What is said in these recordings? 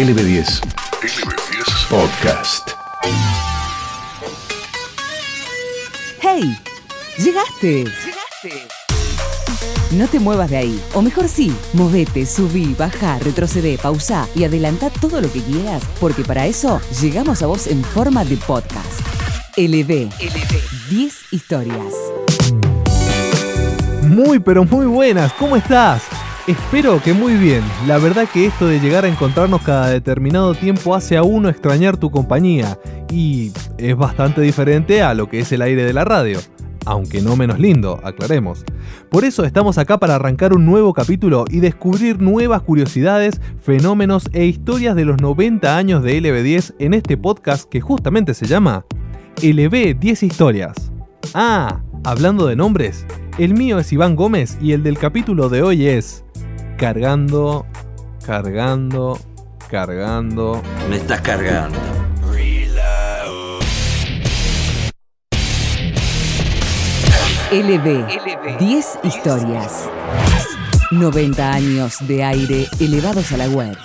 LB10. LB10 Podcast. ¡Hey! ¡Llegaste! ¡Llegaste! No te muevas de ahí. O mejor sí, movete, subí, baja, retrocede, pausa y adelanta todo lo que quieras, porque para eso llegamos a vos en forma de podcast. LB. LB. 10 historias. Muy pero muy buenas, ¿cómo estás? Espero que muy bien. La verdad que esto de llegar a encontrarnos cada determinado tiempo hace a uno extrañar tu compañía y es bastante diferente a lo que es el aire de la radio. Aunque no menos lindo, aclaremos. Por eso estamos acá para arrancar un nuevo capítulo y descubrir nuevas curiosidades, fenómenos e historias de los 90 años de LB10 en este podcast que justamente se llama LB 10 Historias. Ah, hablando de nombres, el mío es Iván Gómez y el del capítulo de hoy es cargando, cargando, cargando. Me estás cargando. LB, 10 historias. 90 años de aire elevados a la web.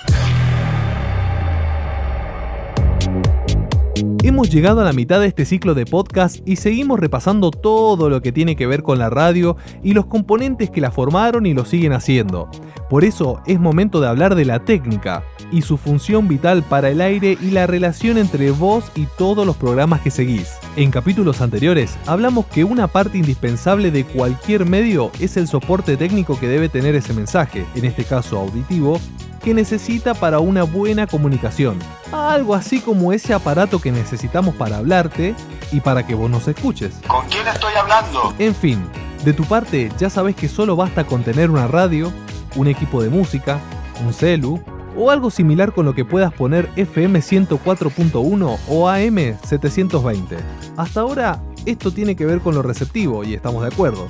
Hemos llegado a la mitad de este ciclo de podcast y seguimos repasando todo lo que tiene que ver con la radio y los componentes que la formaron y lo siguen haciendo. Por eso es momento de hablar de la técnica y su función vital para el aire y la relación entre vos y todos los programas que seguís. En capítulos anteriores hablamos que una parte indispensable de cualquier medio es el soporte técnico que debe tener ese mensaje, en este caso auditivo, que necesita para una buena comunicación. Algo así como ese aparato que necesitamos para hablarte y para que vos nos escuches. ¿Con quién estoy hablando? En fin, de tu parte ya sabes que solo basta con tener una radio, un equipo de música, un celu o algo similar con lo que puedas poner FM 104.1 o AM 720. Hasta ahora esto tiene que ver con lo receptivo y estamos de acuerdo.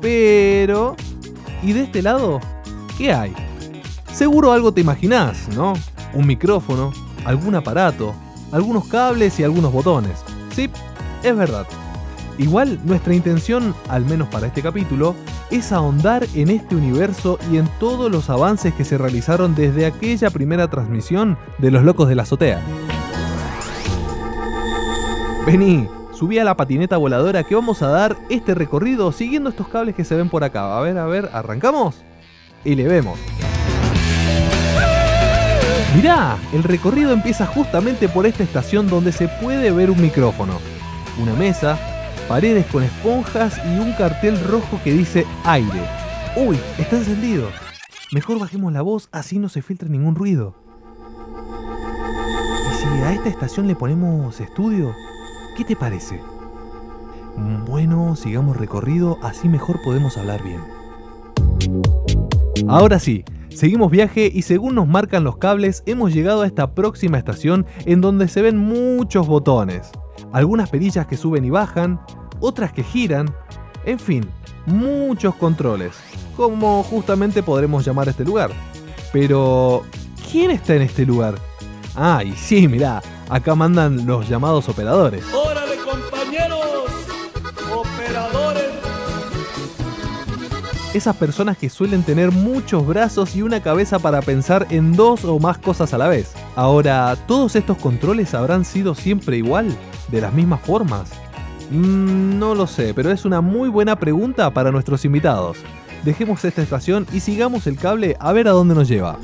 Pero... ¿Y de este lado? ¿Qué hay? Seguro algo te imaginás, ¿no? Un micrófono, algún aparato, algunos cables y algunos botones. Sí, es verdad. Igual nuestra intención, al menos para este capítulo, es ahondar en este universo y en todos los avances que se realizaron desde aquella primera transmisión de Los Locos de la Azotea. Vení, subí a la patineta voladora que vamos a dar este recorrido siguiendo estos cables que se ven por acá. A ver, a ver, ¿arrancamos? Y le vemos. Mirá, el recorrido empieza justamente por esta estación donde se puede ver un micrófono, una mesa, paredes con esponjas y un cartel rojo que dice aire. Uy, está encendido. Mejor bajemos la voz así no se filtra ningún ruido. ¿Y si a esta estación le ponemos estudio? ¿Qué te parece? Bueno, sigamos recorrido, así mejor podemos hablar bien. Ahora sí, seguimos viaje y según nos marcan los cables, hemos llegado a esta próxima estación en donde se ven muchos botones algunas perillas que suben y bajan, otras que giran, en fin, muchos controles, como justamente podremos llamar este lugar. Pero, ¿quién está en este lugar? Ah, y sí, mirá, acá mandan los llamados operadores. Esas personas que suelen tener muchos brazos y una cabeza para pensar en dos o más cosas a la vez. Ahora, ¿todos estos controles habrán sido siempre igual? ¿De las mismas formas? Mm, no lo sé, pero es una muy buena pregunta para nuestros invitados. Dejemos esta estación y sigamos el cable a ver a dónde nos lleva.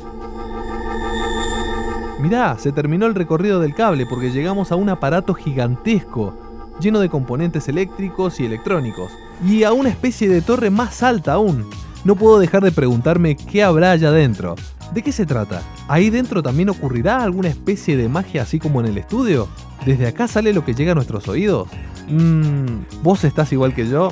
Mirá, se terminó el recorrido del cable porque llegamos a un aparato gigantesco, lleno de componentes eléctricos y electrónicos, y a una especie de torre más alta aún. No puedo dejar de preguntarme qué habrá allá dentro. ¿De qué se trata? ¿Ahí dentro también ocurrirá alguna especie de magia así como en el estudio? ¿Desde acá sale lo que llega a nuestros oídos? Mmm, ¿vos estás igual que yo?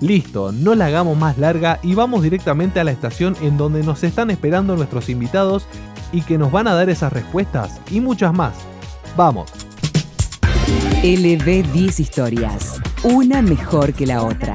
Listo, no la hagamos más larga y vamos directamente a la estación en donde nos están esperando nuestros invitados y que nos van a dar esas respuestas y muchas más. Vamos. LB 10 historias, una mejor que la otra.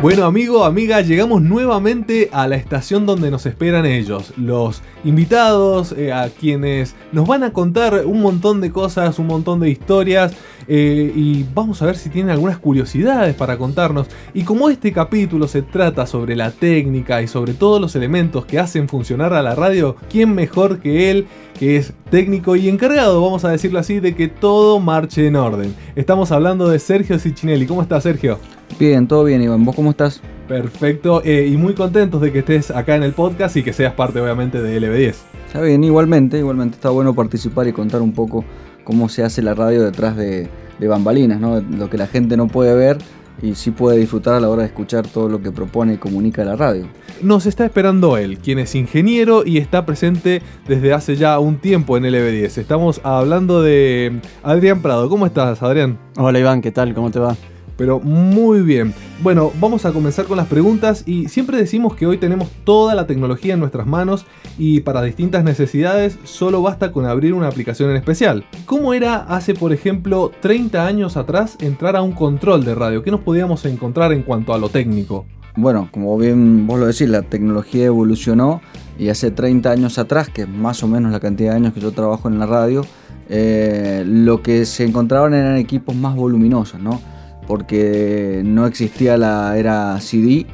Bueno, amigo, amiga, llegamos nuevamente a la estación donde nos esperan ellos, los invitados, eh, a quienes nos van a contar un montón de cosas, un montón de historias eh, y vamos a ver si tienen algunas curiosidades para contarnos. Y como este capítulo se trata sobre la técnica y sobre todos los elementos que hacen funcionar a la radio, ¿quién mejor que él, que es técnico y encargado, vamos a decirlo así, de que todo marche en orden? Estamos hablando de Sergio Ciccinelli. ¿Cómo estás, Sergio? Bien, todo bien, Iván. ¿Vos cómo estás? Perfecto, eh, y muy contentos de que estés acá en el podcast y que seas parte obviamente de LB10. Está bien, igualmente, igualmente está bueno participar y contar un poco cómo se hace la radio detrás de, bambalinas, ¿no? Lo que la gente no puede ver y sí puede disfrutar a la hora de escuchar todo lo que propone y comunica la radio. Nos está esperando él, quien es ingeniero y está presente desde hace ya un tiempo en LB10. Estamos hablando de Adrián Prado. ¿Cómo estás, Adrián? Hola Iván, ¿qué tal? ¿Cómo te va? Pero muy bien. Bueno, vamos a comenzar con las preguntas y siempre decimos que hoy tenemos toda la tecnología en nuestras manos y para distintas necesidades solo basta con abrir una aplicación en especial. ¿Cómo era hace, por ejemplo, 30 años atrás entrar a un control de radio? ¿Qué nos podíamos encontrar en cuanto a lo técnico? Bueno, como bien vos lo decís, la tecnología evolucionó y hace 30 años atrás, que es más o menos la cantidad de años que yo trabajo en la radio, eh, lo que se encontraban eran equipos más voluminosos, ¿no? Porque no existía la era CD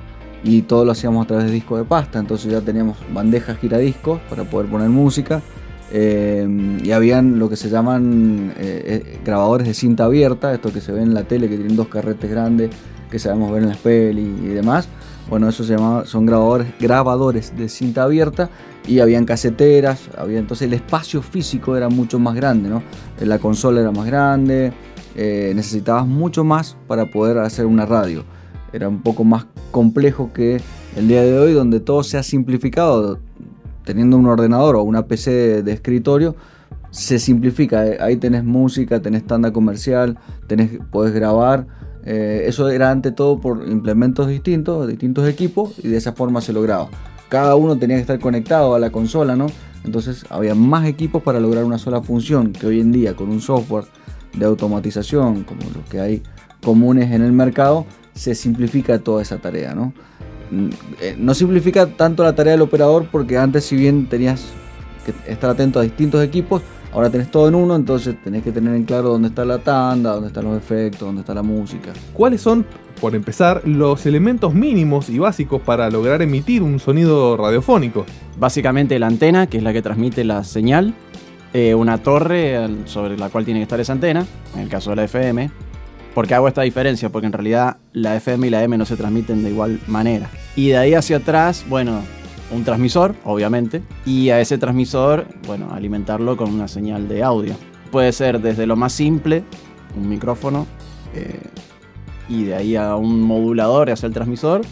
y todo lo hacíamos a través de disco de pasta, entonces ya teníamos bandejas giradiscos para poder poner música eh, y habían lo que se llaman eh, eh, grabadores de cinta abierta, esto que se ve en la tele que tienen dos carretes grandes que sabemos ver en las pelis y demás. Bueno, eso se llama, son grabadores, grabadores de cinta abierta y habían caseteras, había, entonces el espacio físico era mucho más grande, ¿no? La consola era más grande, eh, necesitabas mucho más para poder hacer una radio. Era un poco más complejo que el día de hoy, donde todo se ha simplificado. Teniendo un ordenador o una PC de, escritorio, se simplifica. Eh, ahí tenés música, tenés tanda comercial, tenés, podés grabar. Eh, eso era ante todo por implementos distintos, distintos equipos, y de esa forma se lograba. Cada uno tenía que estar conectado a la consola, ¿no? Entonces había más equipos para lograr una sola función que hoy en día con un software de automatización, como los que hay comunes en el mercado, se simplifica toda esa tarea. ¿no? Mm, eh, no simplifica tanto la tarea del operador porque antes si bien tenías que estar atento a distintos equipos, ahora tenés todo en uno, entonces tenés que tener en claro dónde está la tanda, dónde están los efectos, dónde está la música. ¿Cuáles son, por empezar, los elementos mínimos y básicos para lograr emitir un sonido radiofónico? Básicamente la antena, que es la que transmite la señal, eh, una torre sobre la cual tiene que estar esa antena, en el caso de la FM. ¿Por qué hago esta diferencia? Porque en realidad la FM y la M no se transmiten de igual manera. Y de ahí hacia atrás, bueno, un transmisor, obviamente, y a ese transmisor, bueno, alimentarlo con una señal de audio. Puede ser desde lo más simple, un micrófono, eh, y de ahí a un modulador hacia el transmisor,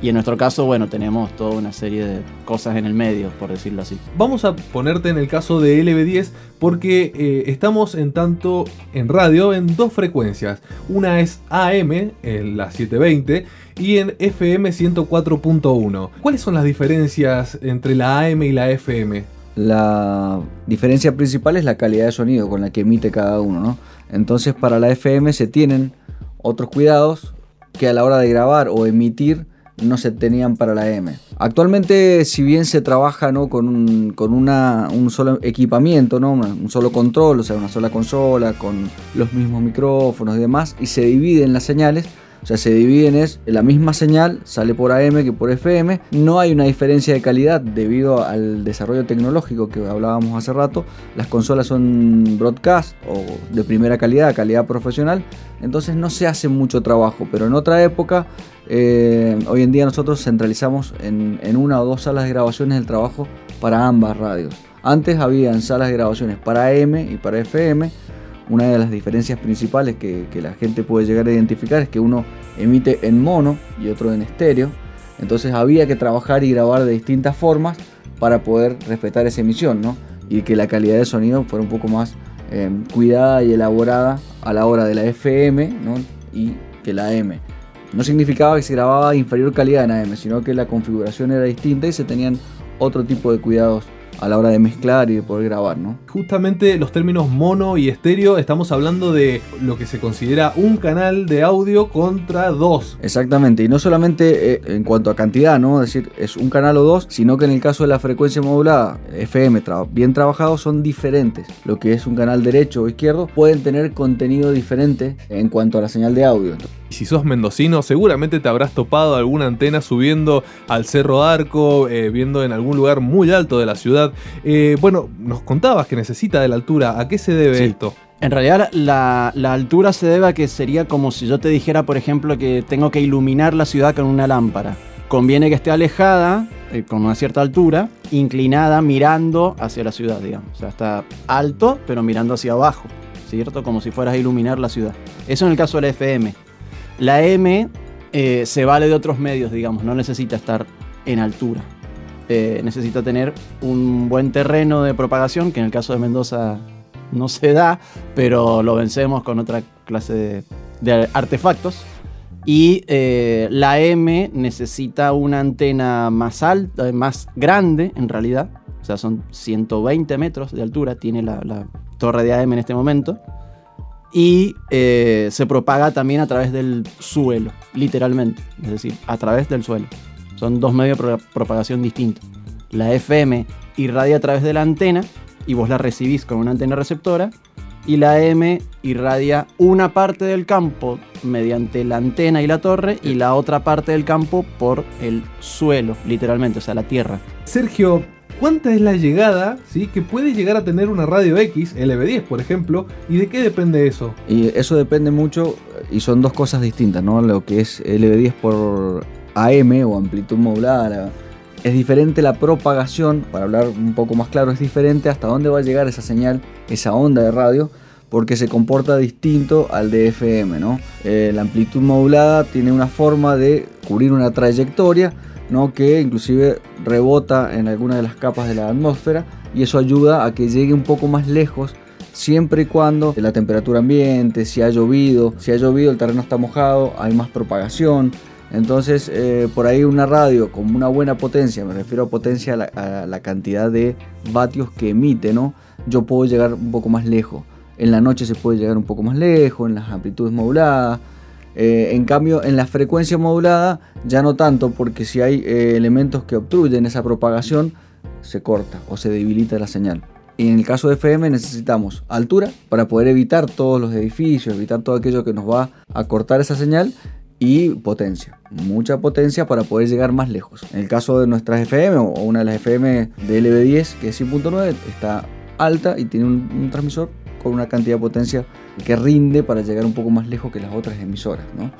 y en nuestro caso, bueno, tenemos toda una serie de cosas en el medio, por decirlo así. Vamos a ponerte en el caso de LB10 porque eh, estamos en tanto en radio en dos frecuencias. Una es AM, en la 720, y en FM 104.1. ¿Cuáles son las diferencias entre la AM y la FM? La diferencia principal es la calidad de sonido con la que emite cada uno, ¿no? Entonces para la FM se tienen otros cuidados que a la hora de grabar o emitir no se tenían para la M. Actualmente, si bien se trabaja ¿no? con, un, con una, un solo equipamiento, ¿no? un solo control, o sea, una sola consola, con los mismos micrófonos y demás, y se dividen las señales, o sea, se dividen es la misma señal, sale por AM que por FM. No hay una diferencia de calidad debido al desarrollo tecnológico que hablábamos hace rato. Las consolas son broadcast o de primera calidad, calidad profesional. Entonces no se hace mucho trabajo, pero en otra época, eh, hoy en día nosotros centralizamos en, una o dos salas de grabaciones el trabajo para ambas radios. Antes habían salas de grabaciones para AM y para FM una de las diferencias principales que, la gente puede llegar a identificar es que uno emite en mono y otro en estéreo. Entonces había que trabajar y grabar de distintas formas para poder respetar esa emisión, ¿no? Y que la calidad de sonido fuera un poco más eh, cuidada y elaborada a la hora de la FM, ¿no? Y que la M. No significaba que se grababa inferior calidad en AM, sino que la configuración era distinta y se tenían otro tipo de cuidados a la hora de mezclar y de poder grabar, ¿no? Justamente los términos mono y estéreo, estamos hablando de lo que se considera un canal de audio contra dos. Exactamente, y no solamente eh, en cuanto a cantidad, ¿no? Es decir, es un canal o dos, sino que en el caso de la frecuencia modulada, FM, tra- bien trabajado, son diferentes. Lo que es un canal derecho o izquierdo pueden tener contenido diferente en cuanto a la señal de audio. Y si sos mendocino, seguramente te habrás topado alguna antena subiendo al Cerro Arco, eh, viendo en algún lugar muy alto de la ciudad. Eh, bueno, nos contabas que necesita de la altura. ¿A qué se debe Sí. esto? En realidad la, la altura se debe a que sería como si yo te dijera, por ejemplo, que tengo que iluminar la ciudad con una lámpara. Conviene que esté alejada, eh, con una cierta altura, inclinada, mirando hacia la ciudad, digamos. O sea, está alto, pero mirando hacia abajo, ¿cierto? Como si fueras a iluminar la ciudad. Eso en el caso de la FM. La M eh, se vale de otros medios, digamos, no necesita estar en altura. Eh, necesita tener un buen terreno de propagación, que en el caso de Mendoza no se da, pero lo vencemos con otra clase de, artefactos. Y eh, la M necesita una antena más alta, más grande en realidad. O sea, son 120 metros de altura, tiene la, la torre de AM en este momento. Y eh, se propaga también a través del suelo, literalmente. Es decir, a través del suelo. Son dos medios de pro- propagación distintos. La FM irradia a través de la antena y vos la recibís con una antena receptora. Y la M irradia una parte del campo mediante la antena y la torre y la otra parte del campo por el suelo, literalmente, o sea, la tierra. Sergio, ¿cuánta es la llegada ¿sí? que puede llegar a tener una radio X, LB10 por ejemplo? ¿Y de qué depende eso? Y eso depende mucho, y son dos cosas distintas, ¿no? Lo que es LB10 por AM o amplitud modulada. la- es diferente la propagación, para hablar un poco más claro, es diferente hasta dónde va a llegar esa señal, esa onda de radio, porque se comporta distinto al de FM, ¿no? Eh, la amplitud modulada tiene una forma de cubrir una trayectoria, ¿no? Que inclusive rebota en alguna de las capas de la atmósfera y eso ayuda a que llegue un poco más lejos siempre y cuando la temperatura ambiente, si ha llovido, si ha llovido el terreno está mojado, hay más propagación. Entonces, eh, por ahí una radio con una buena potencia, me refiero a potencia a la, a la cantidad de vatios que emite, ¿no? Yo puedo llegar un poco más lejos. En la noche se puede llegar un poco más lejos, en las amplitudes moduladas. Eh, en cambio, en la frecuencia modulada ya no tanto, porque si hay eh, elementos que obstruyen esa propagación, se corta o se debilita la señal. Y en el caso de FM necesitamos altura para poder evitar todos los edificios, evitar todo aquello que nos va a cortar esa señal y potencia, mucha potencia para poder llegar más lejos. En el caso de nuestras FM o una de las FM de LB10 que es 100.9 está alta y tiene un, un transmisor una cantidad de potencia que rinde para llegar un poco más lejos que las otras emisoras, ¿no?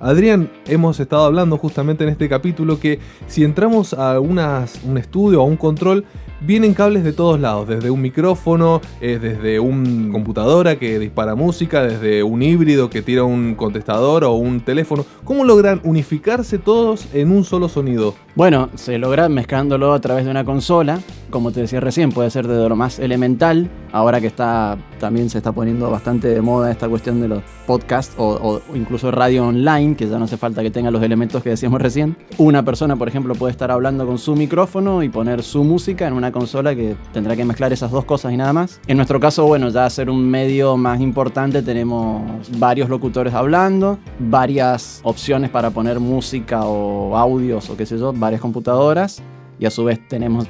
Adrián, hemos estado hablando justamente en este capítulo que si entramos a un estudio o a un control, vienen cables de todos lados, desde un micrófono, eh, desde una computadora que dispara música, desde un híbrido que tira un contestador o un teléfono. ¿Cómo logran unificarse todos en un solo sonido? Bueno, se logra mezclándolo a través de una consola. Como te decía recién, puede ser de lo más elemental. Ahora que está también se está poniendo bastante de moda esta cuestión de los podcasts o incluso radio online, que ya no hace falta que tenga los elementos que decíamos recién. Una persona, por ejemplo, puede estar hablando con su micrófono y poner su música en una consola que tendrá que mezclar esas dos cosas y nada más. En nuestro caso, bueno, ya ser un medio más importante, tenemos varios locutores hablando, varias opciones para poner música o audios o qué sé yo, varias computadoras y a su vez tenemos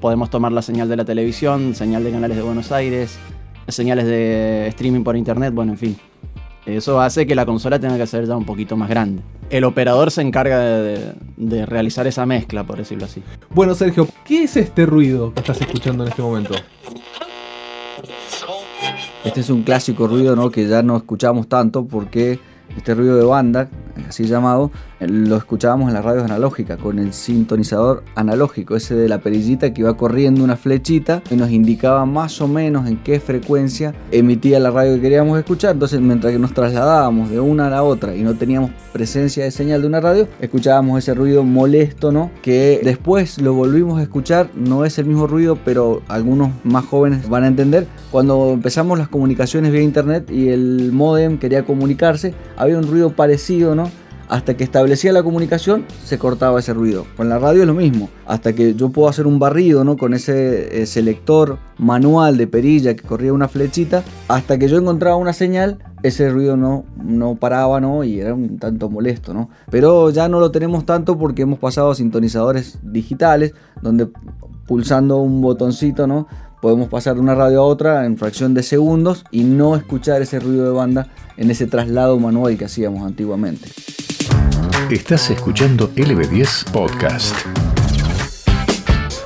podemos tomar la señal de la televisión, señal de canales de Buenos Aires, señales de streaming por internet, bueno, en fin. Eso hace que la consola tenga que ser ya un poquito más grande. El operador se encarga de, de- de realizar esa mezcla, por decirlo así. Bueno, Sergio, ¿qué es este ruido que estás escuchando en este momento? Este es un clásico ruido ¿no? que ya no escuchamos tanto porque este ruido de banda, así llamado, eh, lo escuchábamos en las radios analógicas con el sintonizador analógico, ese de la perillita que iba corriendo una flechita y nos indicaba más o menos en qué frecuencia emitía la radio que queríamos escuchar. Entonces, mientras que nos trasladábamos de una a la otra y no teníamos presencia de señal de una radio, escuchábamos ese ruido molesto, ¿no? Que después lo volvimos a escuchar, no es el mismo ruido, pero algunos más jóvenes van a entender. Cuando empezamos las comunicaciones vía internet y el modem quería comunicarse, había un ruido parecido, ¿no? Hasta que establecía la comunicación se cortaba ese ruido. Con la radio es lo mismo, hasta que yo puedo hacer un barrido ¿no? con ese eh, selector manual de perilla que corría una flechita, hasta que yo encontraba una señal, ese ruido no, no paraba ¿no? y era un tanto molesto. ¿no? Pero ya no lo tenemos tanto porque hemos pasado a sintonizadores digitales, donde pulsando un botoncito, ¿no? podemos pasar de una radio a otra en fracción de segundos y no escuchar ese ruido de banda en ese traslado manual que hacíamos antiguamente. Estás escuchando LB10 Podcast.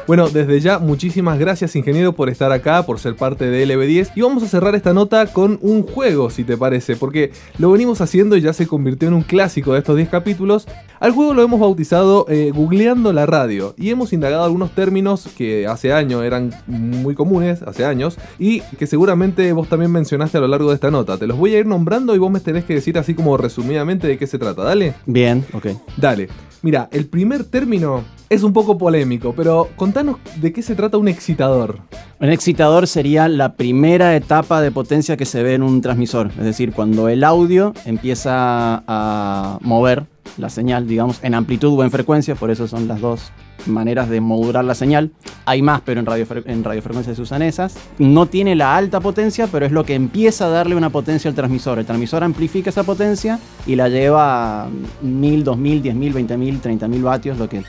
Bueno, desde ya, muchísimas gracias, ingeniero, por estar acá, por ser parte de LB10. Y vamos a cerrar esta nota con un juego, si te parece, porque lo venimos haciendo y ya se convirtió en un clásico de estos 10 capítulos. Al juego lo hemos bautizado eh, Googleando la radio y hemos indagado algunos términos que hace años eran muy comunes, hace años, y que seguramente vos también mencionaste a lo largo de esta nota. Te los voy a ir nombrando y vos me tenés que decir así como resumidamente de qué se trata, ¿dale? Bien, ok. Dale. Mira, el primer término es un poco polémico, pero contanos de qué se trata un excitador. Un excitador sería la primera etapa de potencia que se ve en un transmisor, es decir, cuando el audio empieza a mover la señal, digamos, en amplitud o en frecuencia, por eso son las dos maneras de modular la señal. Hay más, pero en, radio, en radiofrecuencia se usan esas. No tiene la alta potencia, pero es lo que empieza a darle una potencia al transmisor. El transmisor amplifica esa potencia y la lleva a 1000, 2000, 10000, 20000, 30000 vatios, lo que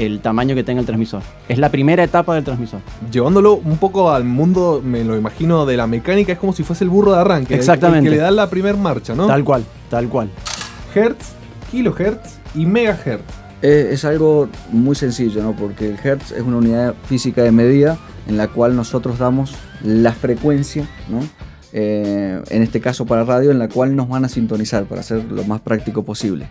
el tamaño que tenga el transmisor. Es la primera etapa del transmisor. Llevándolo un poco al mundo, me lo imagino, de la mecánica, es como si fuese el burro de arranque. Exactamente. El que le da la primera marcha, ¿no? Tal cual, tal cual. Hertz, kilohertz y megahertz. Eh, es algo muy sencillo, ¿no? Porque el hertz es una unidad física de medida en la cual nosotros damos la frecuencia, ¿no? Eh, en este caso para radio, en la cual nos van a sintonizar para hacer lo más práctico posible.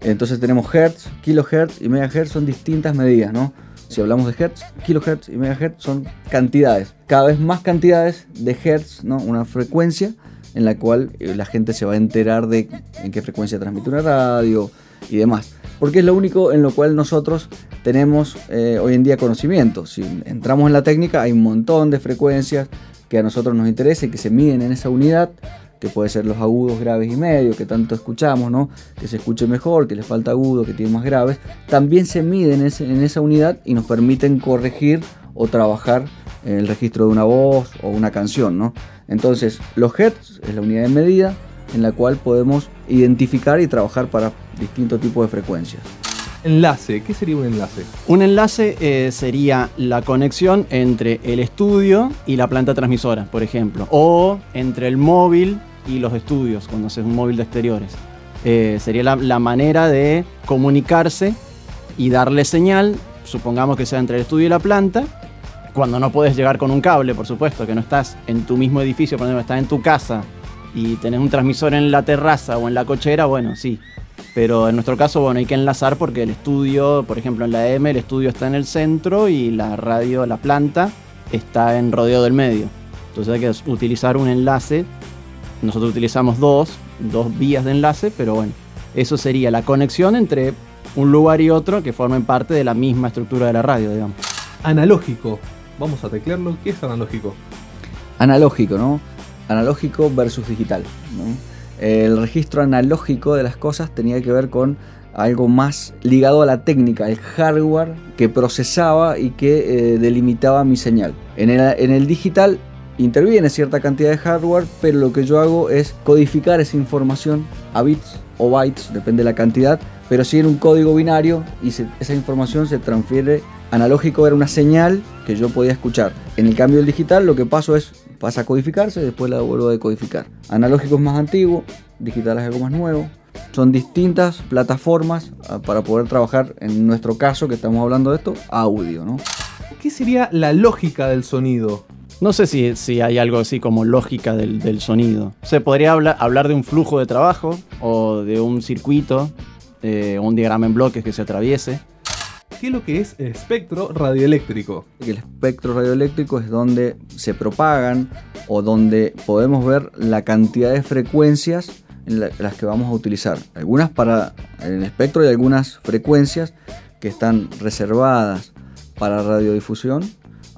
Entonces tenemos hertz, kilohertz y megahertz son distintas medidas, ¿no? Si hablamos de hertz, kilohertz y megahertz son cantidades. Cada vez más cantidades de hertz, ¿no? Una frecuencia en la cual eh, la gente se va a enterar de en qué frecuencia transmite una radio y demás. Porque es lo único en lo cual nosotros tenemos eh, hoy en día conocimiento. Si entramos en la técnica hay un montón de frecuencias que a nosotros nos interesa y que se miden en esa unidad que puede ser los agudos, graves y medios, que tanto escuchamos, ¿no? Que se escuche mejor, que le falta agudo, que tiene más graves, también se miden en, esa unidad y nos permiten corregir o trabajar el registro de una voz o una canción, ¿no? Entonces, los hertz es la unidad de medida en la cual podemos identificar y trabajar para distintos tipos de frecuencias. Enlace, ¿qué sería un enlace? Un enlace eh, sería la conexión entre el estudio y la planta transmisora, por ejemplo, o entre el móvil y los estudios, cuando haces un móvil de exteriores. Eh, sería la, manera de comunicarse y darle señal, supongamos que sea entre el estudio y la planta, cuando no puedes llegar con un cable, por supuesto, que no estás en tu mismo edificio, por ejemplo, estás en tu casa y tenés un transmisor en la terraza o en la cochera, bueno, sí. Pero en nuestro caso, bueno, hay que enlazar porque el estudio, por ejemplo, en la M, el estudio está en el centro y la radio, la planta, está en rodeo del medio. Entonces hay que utilizar un enlace nosotros utilizamos dos, dos vías de enlace, pero bueno, eso sería la conexión entre un lugar y otro que formen parte de la misma estructura de la radio, digamos. Analógico. Vamos a teclearlo. ¿Qué es analógico? Analógico, ¿no? Analógico versus digital. El registro analógico de las cosas tenía que ver con algo más ligado a la técnica, el hardware que procesaba y que eh, delimitaba mi señal. En el, en el digital interviene cierta cantidad de hardware, pero lo que yo hago es codificar esa información a bits o bytes, depende de la cantidad, pero sí en un código binario y esa información se transfiere analógico, era una señal que yo podía escuchar. En el cambio del digital lo que paso es, pasa a codificarse después la vuelvo a decodificar. Analógico es más antiguo, digital es algo más nuevo. Son distintas plataformas ah, para poder trabajar, en nuestro caso que estamos hablando de esto, audio. ¿no? ¿Qué sería la lógica del sonido? No sé si, si hay algo así como lógica del, sonido. Se podría hablar, hablar de un flujo de trabajo o de un circuito eh, un diagrama en bloques que se atraviese. ¿Qué es lo que es espectro radioeléctrico? El espectro radioeléctrico es donde se propagan o donde podemos ver la cantidad de frecuencias en las que vamos a utilizar. Algunas para el espectro y algunas frecuencias que están reservadas para radiodifusión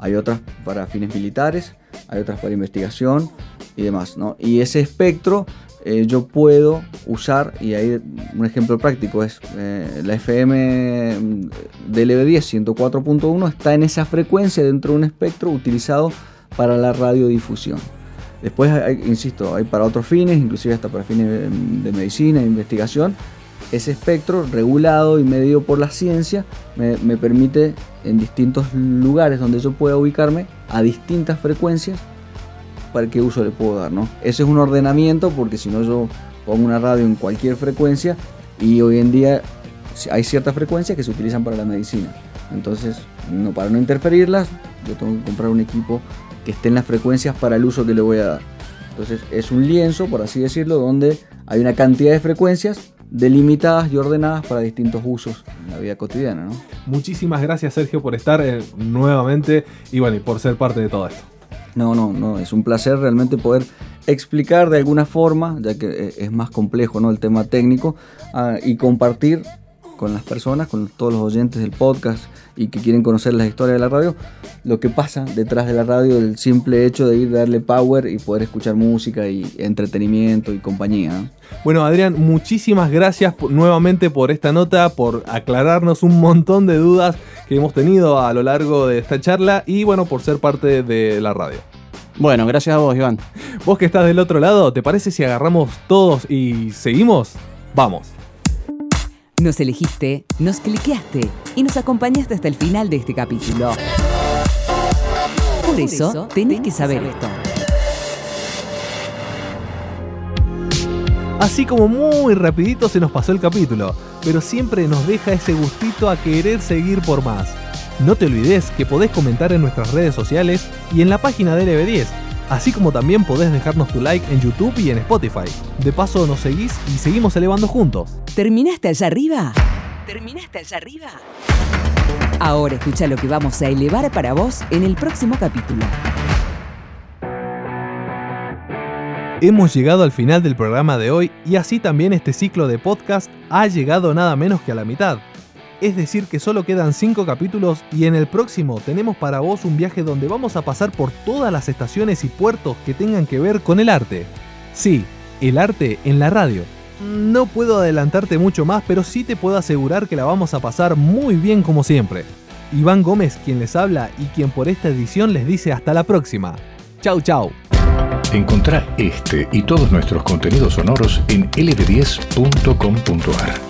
hay otras para fines militares, hay otras para investigación y demás. ¿no? Y ese espectro eh, yo puedo usar, y ahí un ejemplo práctico es eh, la FM del EB10 104.1 está en esa frecuencia dentro de un espectro utilizado para la radiodifusión. Después, insisto, hay para otros fines, inclusive hasta para fines de, medicina, investigación. Ese espectro regulado y medido por la ciencia me, me permite en distintos lugares donde yo pueda ubicarme a distintas frecuencias para qué uso le puedo dar, ¿no? Ese es un ordenamiento porque si no yo pongo una radio en cualquier frecuencia y hoy en día hay ciertas frecuencias que se utilizan para la medicina. Entonces, no, para no interferirlas, yo tengo que comprar un equipo que esté en las frecuencias para el uso que le voy a dar. Entonces, es un lienzo, por así decirlo, donde hay una cantidad de frecuencias delimitadas y ordenadas para distintos usos en la vida cotidiana. ¿no? Muchísimas gracias Sergio por estar eh, nuevamente y bueno, y por ser parte de todo esto. No, no, no, es un placer realmente poder explicar de alguna forma, ya que eh, es más complejo ¿no? el tema técnico, ah, y compartir con las personas, con todos los oyentes del podcast y que quieren conocer la historia de la radio, lo que pasa detrás de la radio, el simple hecho de ir a darle power y poder escuchar música y entretenimiento y compañía. Bueno, Adrián, muchísimas gracias nuevamente por esta nota, por aclararnos un montón de dudas que hemos tenido a lo largo de esta charla y bueno, por ser parte de la radio. Bueno, gracias a vos, Iván. Vos que estás del otro lado, ¿te parece si agarramos todos y seguimos? Vamos. Nos elegiste, nos cliqueaste y nos acompañaste hasta el final de este capítulo. Por eso, tenés que saber esto. Así como muy rapidito se nos pasó el capítulo, pero siempre nos deja ese gustito a querer seguir por más. No te olvides que podés comentar en nuestras redes sociales y en la página de LB10 así como también podés dejarnos tu like en YouTube y en Spotify. De paso nos seguís y seguimos elevando juntos. ¿Terminaste allá arriba? ¿Terminaste allá arriba? Ahora escucha lo que vamos a elevar para vos en el próximo capítulo. Hemos llegado al final del programa de hoy y así también este ciclo de podcast ha llegado nada menos que a la mitad. Es decir, que solo quedan 5 capítulos y en el próximo tenemos para vos un viaje donde vamos a pasar por todas las estaciones y puertos que tengan que ver con el arte. Sí, el arte en la radio. No puedo adelantarte mucho más, pero sí te puedo asegurar que la vamos a pasar muy bien como siempre. Iván Gómez quien les habla y quien por esta edición les dice hasta la próxima. Chau chau. Encontrá este y todos nuestros contenidos sonoros en lb10.com.ar.